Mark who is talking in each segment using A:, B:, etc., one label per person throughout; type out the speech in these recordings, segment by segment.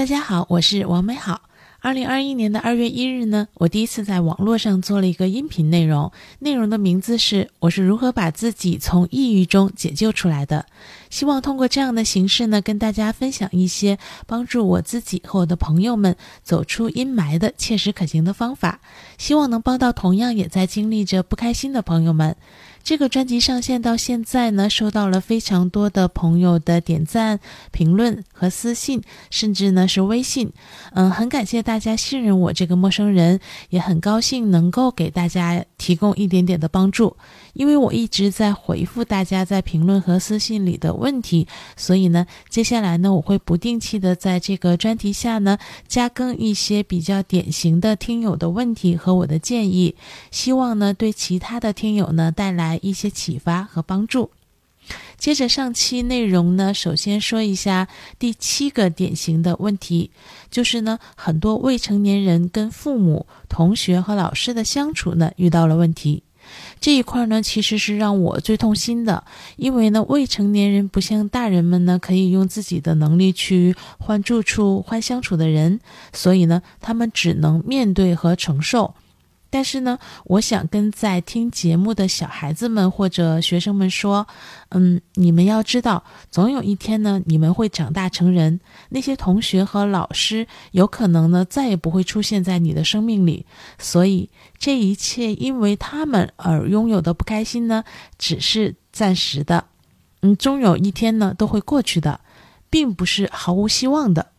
A: 大家好，我是王美好。二零二一年的二月一日呢，我第一次在网络上做了一个音频内容，内容的名字是“我是如何把自己从抑郁中解救出来的”。希望通过这样的形式呢，跟大家分享一些帮助我自己和我的朋友们走出阴霾的切实可行的方法，希望能帮到同样也在经历着不开心的朋友们。这个专辑上线到现在呢，收到了非常多的朋友的点赞、评论和私信，甚至呢是微信。嗯，很感谢大家信任我这个陌生人，也很高兴能够给大家提供一点点的帮助。因为我一直在回复大家在评论和私信里的问题，所以呢，接下来呢，我会不定期的在这个专题下呢，加更一些比较典型的听友的问题和我的建议，希望呢，对其他的听友呢带来一些启发和帮助。接着上期内容呢，首先说一下第七个典型的问题，就是呢，很多未成年人跟父母、同学和老师的相处呢，遇到了问题。这一块呢，其实是让我最痛心的，因为呢，未成年人不像大人们呢，可以用自己的能力去换住处、换相处的人，所以呢，他们只能面对和承受。但是呢，我想跟在听节目的小孩子们或者学生们说，嗯，你们要知道，总有一天呢，你们会长大成人。那些同学和老师有可能呢，再也不会出现在你的生命里。所以，这一切因为他们而拥有的不开心呢，只是暂时的。嗯，终有一天呢，都会过去的，并不是毫无希望的。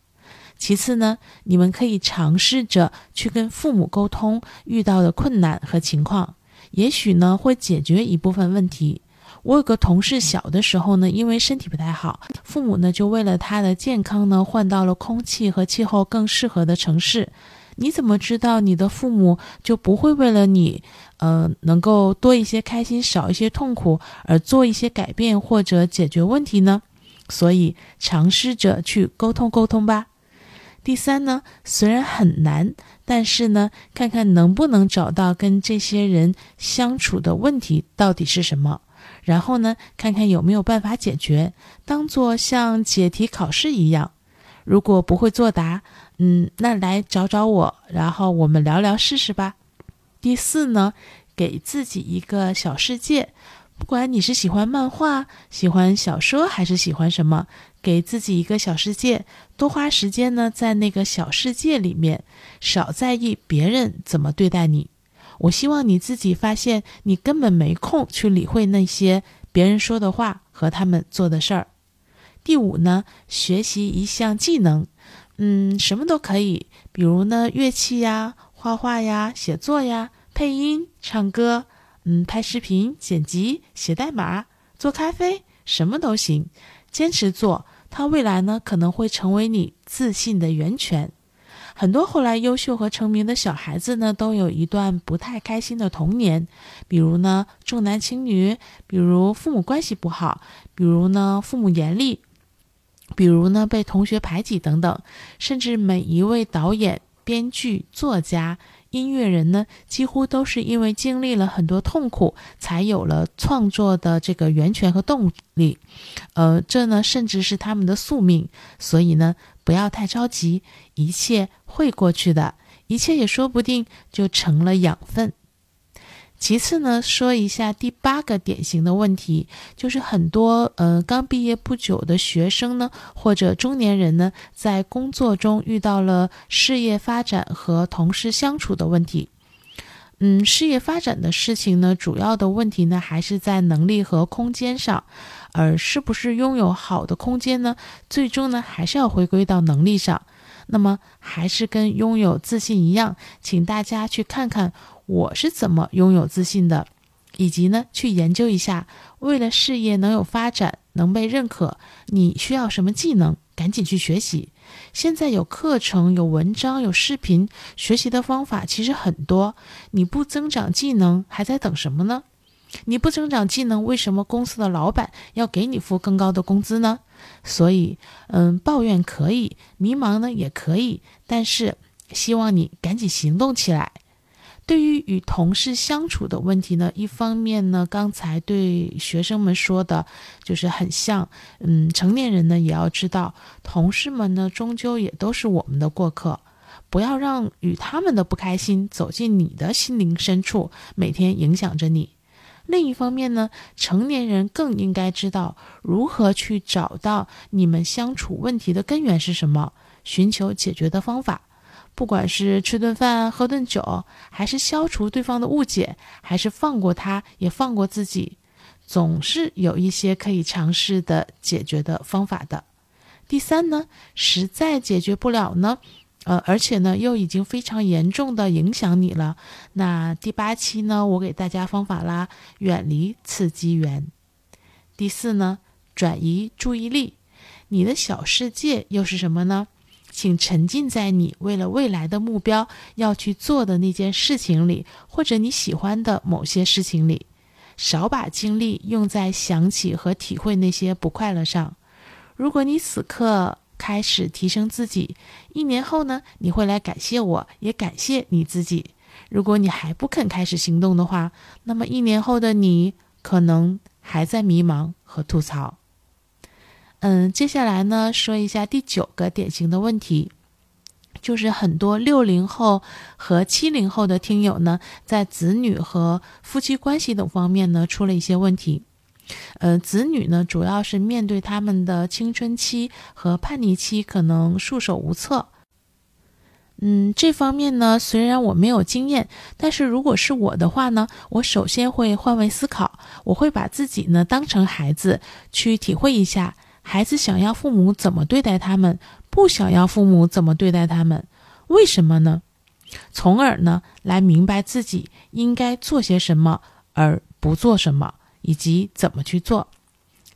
A: 其次呢，你们可以尝试着去跟父母沟通遇到的困难和情况，也许呢会解决一部分问题。我有个同事小的时候呢，因为身体不太好，父母呢就为了他的健康呢换到了空气和气候更适合的城市。你怎么知道你的父母就不会为了你，呃，能够多一些开心少一些痛苦而做一些改变或者解决问题呢？所以尝试着去沟通沟通吧。第三呢，虽然很难，但是呢，看看能不能找到跟这些人相处的问题到底是什么，然后呢，看看有没有办法解决，当做像解题考试一样。如果不会作答，嗯，那来找找我，然后我们聊聊试试吧。第四呢，给自己一个小世界。不管你是喜欢漫画、喜欢小说，还是喜欢什么，给自己一个小世界，多花时间呢，在那个小世界里面，少在意别人怎么对待你。我希望你自己发现，你根本没空去理会那些别人说的话和他们做的事儿。第五呢，学习一项技能，嗯，什么都可以，比如呢，乐器呀、画画呀、写作呀、配音、唱歌。嗯，拍视频、剪辑、写代码、做咖啡，什么都行。坚持做，它未来呢可能会成为你自信的源泉。很多后来优秀和成名的小孩子呢，都有一段不太开心的童年，比如呢重男轻女，比如父母关系不好，比如呢父母严厉，比如呢被同学排挤等等。甚至每一位导演、编剧、作家。音乐人呢，几乎都是因为经历了很多痛苦，才有了创作的这个源泉和动力。呃，这呢，甚至是他们的宿命。所以呢，不要太着急，一切会过去的，一切也说不定就成了养分。其次呢，说一下第八个典型的问题，就是很多呃刚毕业不久的学生呢，或者中年人呢，在工作中遇到了事业发展和同事相处的问题。嗯，事业发展的事情呢，主要的问题呢，还是在能力和空间上，而是不是拥有好的空间呢，最终呢，还是要回归到能力上。那么，还是跟拥有自信一样，请大家去看看。我是怎么拥有自信的，以及呢，去研究一下，为了事业能有发展、能被认可，你需要什么技能？赶紧去学习。现在有课程、有文章、有视频，学习的方法其实很多。你不增长技能，还在等什么呢？你不增长技能，为什么公司的老板要给你付更高的工资呢？所以，嗯，抱怨可以，迷茫呢也可以，但是希望你赶紧行动起来。对于与同事相处的问题呢，一方面呢，刚才对学生们说的，就是很像，嗯，成年人呢也要知道，同事们呢终究也都是我们的过客，不要让与他们的不开心走进你的心灵深处，每天影响着你。另一方面呢，成年人更应该知道如何去找到你们相处问题的根源是什么，寻求解决的方法。不管是吃顿饭、喝顿酒，还是消除对方的误解，还是放过他，也放过自己，总是有一些可以尝试的解决的方法的。第三呢，实在解决不了呢，呃，而且呢又已经非常严重的影响你了。那第八期呢，我给大家方法啦，远离刺激源。第四呢，转移注意力，你的小世界又是什么呢？请沉浸在你为了未来的目标要去做的那件事情里，或者你喜欢的某些事情里，少把精力用在想起和体会那些不快乐上。如果你此刻开始提升自己，一年后呢，你会来感谢我，也感谢你自己。如果你还不肯开始行动的话，那么一年后的你可能还在迷茫和吐槽。嗯，接下来呢，说一下第九个典型的问题，就是很多六零后和七零后的听友呢，在子女和夫妻关系等方面呢，出了一些问题。呃，子女呢，主要是面对他们的青春期和叛逆期，可能束手无策。嗯，这方面呢，虽然我没有经验，但是如果是我的话呢，我首先会换位思考，我会把自己呢当成孩子，去体会一下。孩子想要父母怎么对待他们，不想要父母怎么对待他们，为什么呢？从而呢，来明白自己应该做些什么，而不做什么，以及怎么去做。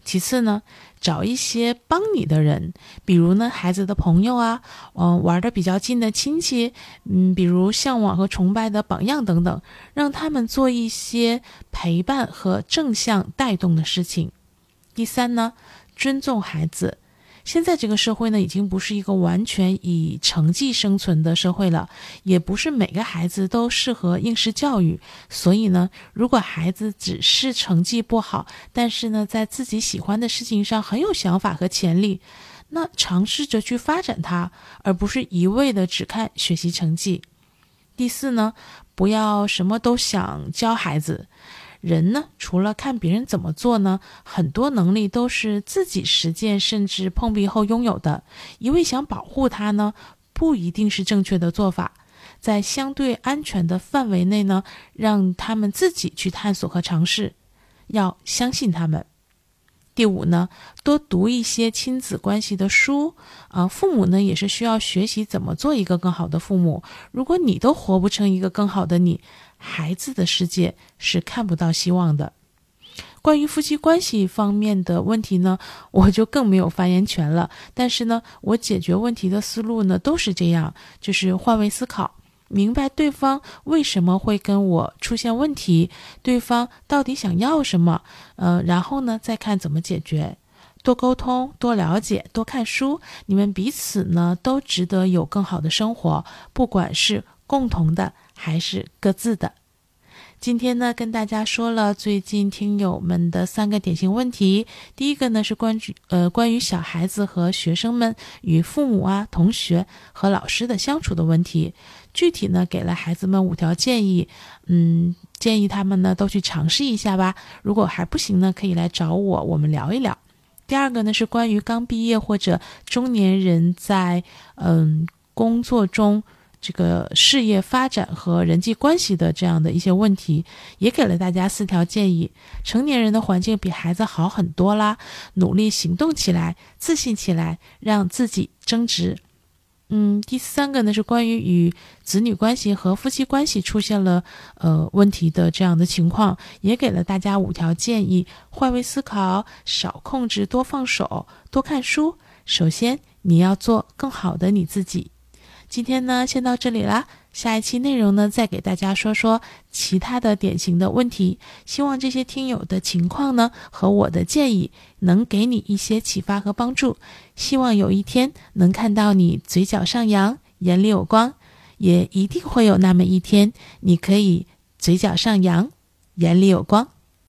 A: 其次呢，找一些帮你的人，比如呢，孩子的朋友啊，嗯，玩的比较近的亲戚，嗯，比如向往和崇拜的榜样等等，让他们做一些陪伴和正向带动的事情。第三呢。尊重孩子，现在这个社会呢，已经不是一个完全以成绩生存的社会了，也不是每个孩子都适合应试教育。所以呢，如果孩子只是成绩不好，但是呢，在自己喜欢的事情上很有想法和潜力，那尝试着去发展他，而不是一味的只看学习成绩。第四呢，不要什么都想教孩子。人呢，除了看别人怎么做呢，很多能力都是自己实践甚至碰壁后拥有的。一味想保护他呢，不一定是正确的做法。在相对安全的范围内呢，让他们自己去探索和尝试，要相信他们。第五呢，多读一些亲子关系的书啊，父母呢也是需要学习怎么做一个更好的父母。如果你都活不成一个更好的你。孩子的世界是看不到希望的。关于夫妻关系方面的问题呢，我就更没有发言权了。但是呢，我解决问题的思路呢都是这样，就是换位思考，明白对方为什么会跟我出现问题，对方到底想要什么，呃，然后呢再看怎么解决。多沟通，多了解，多看书，你们彼此呢都值得有更好的生活，不管是共同的。还是各自的。今天呢，跟大家说了最近听友们的三个典型问题。第一个呢是关于呃关于小孩子和学生们与父母啊、同学和老师的相处的问题。具体呢给了孩子们五条建议，嗯，建议他们呢都去尝试一下吧。如果还不行呢，可以来找我，我们聊一聊。第二个呢是关于刚毕业或者中年人在嗯工作中。这个事业发展和人际关系的这样的一些问题，也给了大家四条建议。成年人的环境比孩子好很多啦，努力行动起来，自信起来，让自己增值。嗯，第三个呢是关于与子女关系和夫妻关系出现了呃问题的这样的情况，也给了大家五条建议：换位思考，少控制，多放手，多看书。首先，你要做更好的你自己。今天呢，先到这里啦。下一期内容呢，再给大家说说其他的典型的问题。希望这些听友的情况呢，和我的建议能给你一些启发和帮助。希望有一天能看到你嘴角上扬，眼里有光。也一定会有那么一天，你可以嘴角上扬，眼里有光。